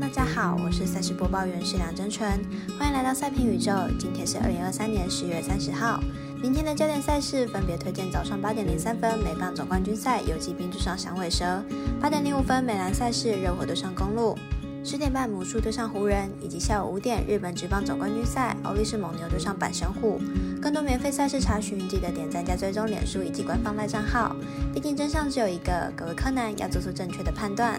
大家好，我是赛事播报员是梁真纯，欢迎来到赛评宇宙。今天是二零二三年十月三十号，明天的焦点赛事分别推荐早上八点零三分美棒总冠军赛游击兵对上响尾蛇，八点零五分美篮赛事热火对上公路，十点半魔术对上湖人，以及下午五点日本职棒总冠军赛欧力士蒙牛对上阪神虎。更多免费赛事查询，记得点赞加追踪脸书以及官方赖账号。毕竟真相只有一个，各位柯南要做出正确的判断。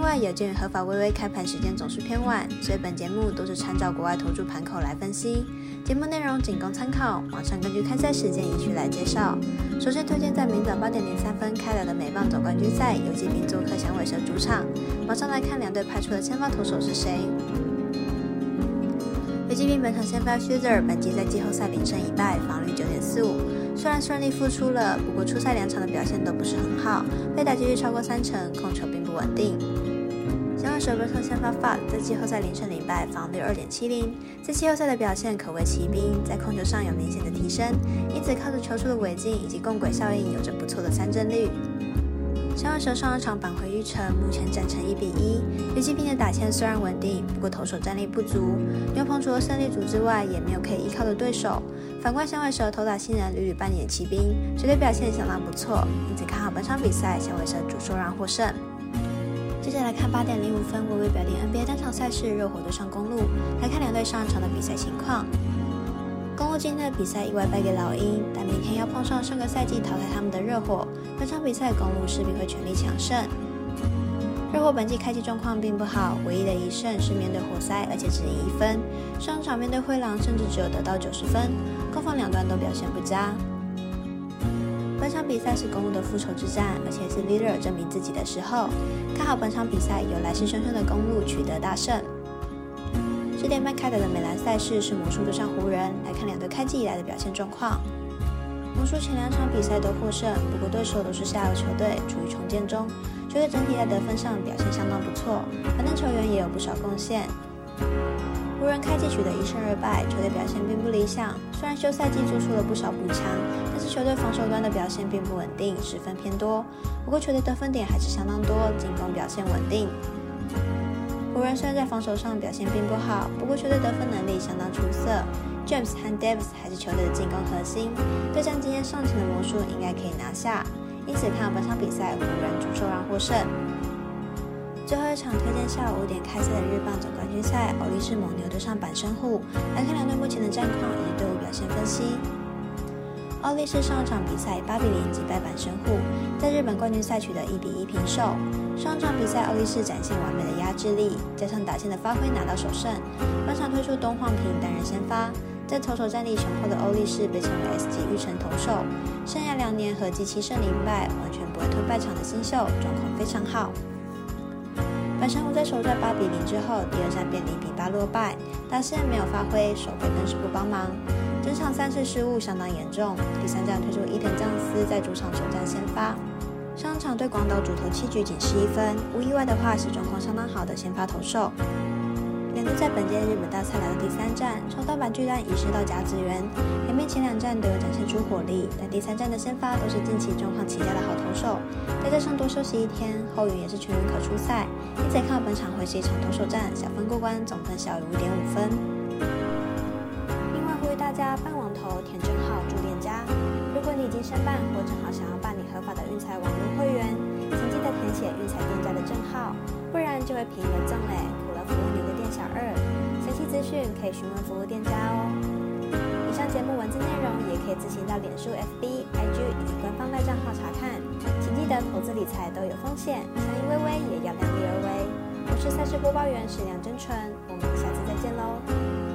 另外，有鉴于合法微微开盘时间总是偏晚，所以本节目都是参照国外投注盘口来分析。节目内容仅供参考，网上根据开赛时间依序来介绍。首先推荐在明早八点零三分开打的美棒总冠军赛，游击兵做客响尾蛇主场。马上来看两队派出的先发投手是谁。游击兵本场先发 Shooter，本季在季后赛零胜一败，防率九点四五。虽然顺利复出了，不过初赛两场的表现都不是很好，被打击率超过三成，控球并不稳定。响尾蛇本场先发 f 在季后赛零胜零败，防率二点七零，在季后赛的表现可谓奇兵，在控球上有明显的提升，因此靠着球出的尾劲以及共轨效应，有着不错的三振率。响尾蛇上一场扳回一城，目前战成一比一。游击兵的打线虽然稳定，不过投手战力不足。牛棚除了胜利组之外，也没有可以依靠的对手。反观响尾蛇投打新人屡屡扮演骑兵，绝对表现相当不错，因此看好本场比赛响尾蛇主受让获胜。接下来看八点零五分，微微表定 NBA 单场赛事热火对上公路，来看两队上一场的比赛情况。公路今天的比赛意外败给老鹰，但明天要碰上上个赛季淘汰他们的热火，本场比赛公路势必会全力抢胜。热火本季开季状况并不好，唯一的一胜是面对活塞，而且只赢一分。上场面对灰狼，甚至只有得到九十分，攻防两端都表现不佳。本场比赛是公路的复仇之战，而且是 Leader 证明自己的时候。看好本场比赛由来势汹汹的公路取得大胜。十点半开打的美兰赛事是魔术对上湖人，来看两队开季以来的表现状况。魔术前两场比赛都获胜，不过对手都是下游球队，处于重建中，球队整体在得分上表现相当不错，板凳球员也有不少贡献。湖人开季取得一胜二败，球队表现并不理想。虽然休赛季做出了不少补强，但是球队防守端的表现并不稳定，失分偏多。不过球队得分点还是相当多，进攻表现稳定。湖人虽然在防守上表现并不好，不过球队得分能力相当出色。James 和 Davis 还是球队的进攻核心，对战今天上场的魔术应该可以拿下，因此看好本场比赛湖人主受让获胜。最后一场推荐下午五点开赛的日棒总冠军赛，欧力士蒙牛对上板神户，来看两队目前的战况以及队伍表现分析。奥力士上场比赛八比零击败板神户，在日本冠军赛取得一比一平手。上场比赛奥力士展现完美的压制力，加上打线的发挥拿到首胜。本场推出东晃平担任先发，在投手战力雄厚的欧力士被称为 S 级预成投手，生涯两年合计七胜零败，完全不会退败场的新秀，状况非常好。阪神虎在首战八比零之后，第二战便零比八落败，打线没有发挥，守备更是不帮忙。整场三次失误相当严重，第三战推出伊藤将司在主场首战先发，上场对广岛主投七局仅失一分，无意外的话是状况相当好的先发投手。两队在本届日本大赛来到第三站，从盗版巨蛋移师到甲子园，两边前两站都有展现出火力，但第三站的先发都是近期状况起佳的好投手，再加上多休息一天，后援也是全员可出赛，因此看本场会是一场投手战，小分过关，总分小于五点五分。另外呼吁大家办网投填证号住店家。如果你已经申办或正好想要办理合法的运彩网络会员，请记得填写运彩店家的证号，不然就会便宜了赠嘞，服务您的店小二。详细资讯可以询问服务店家哦。以上节目文字内容也可以自行到脸书、FB、IG 以及官方外账号查看。请记得投资理财都有风险，相信微微也要量力而为。我是赛事播报员史梁真纯，我们下次再见喽。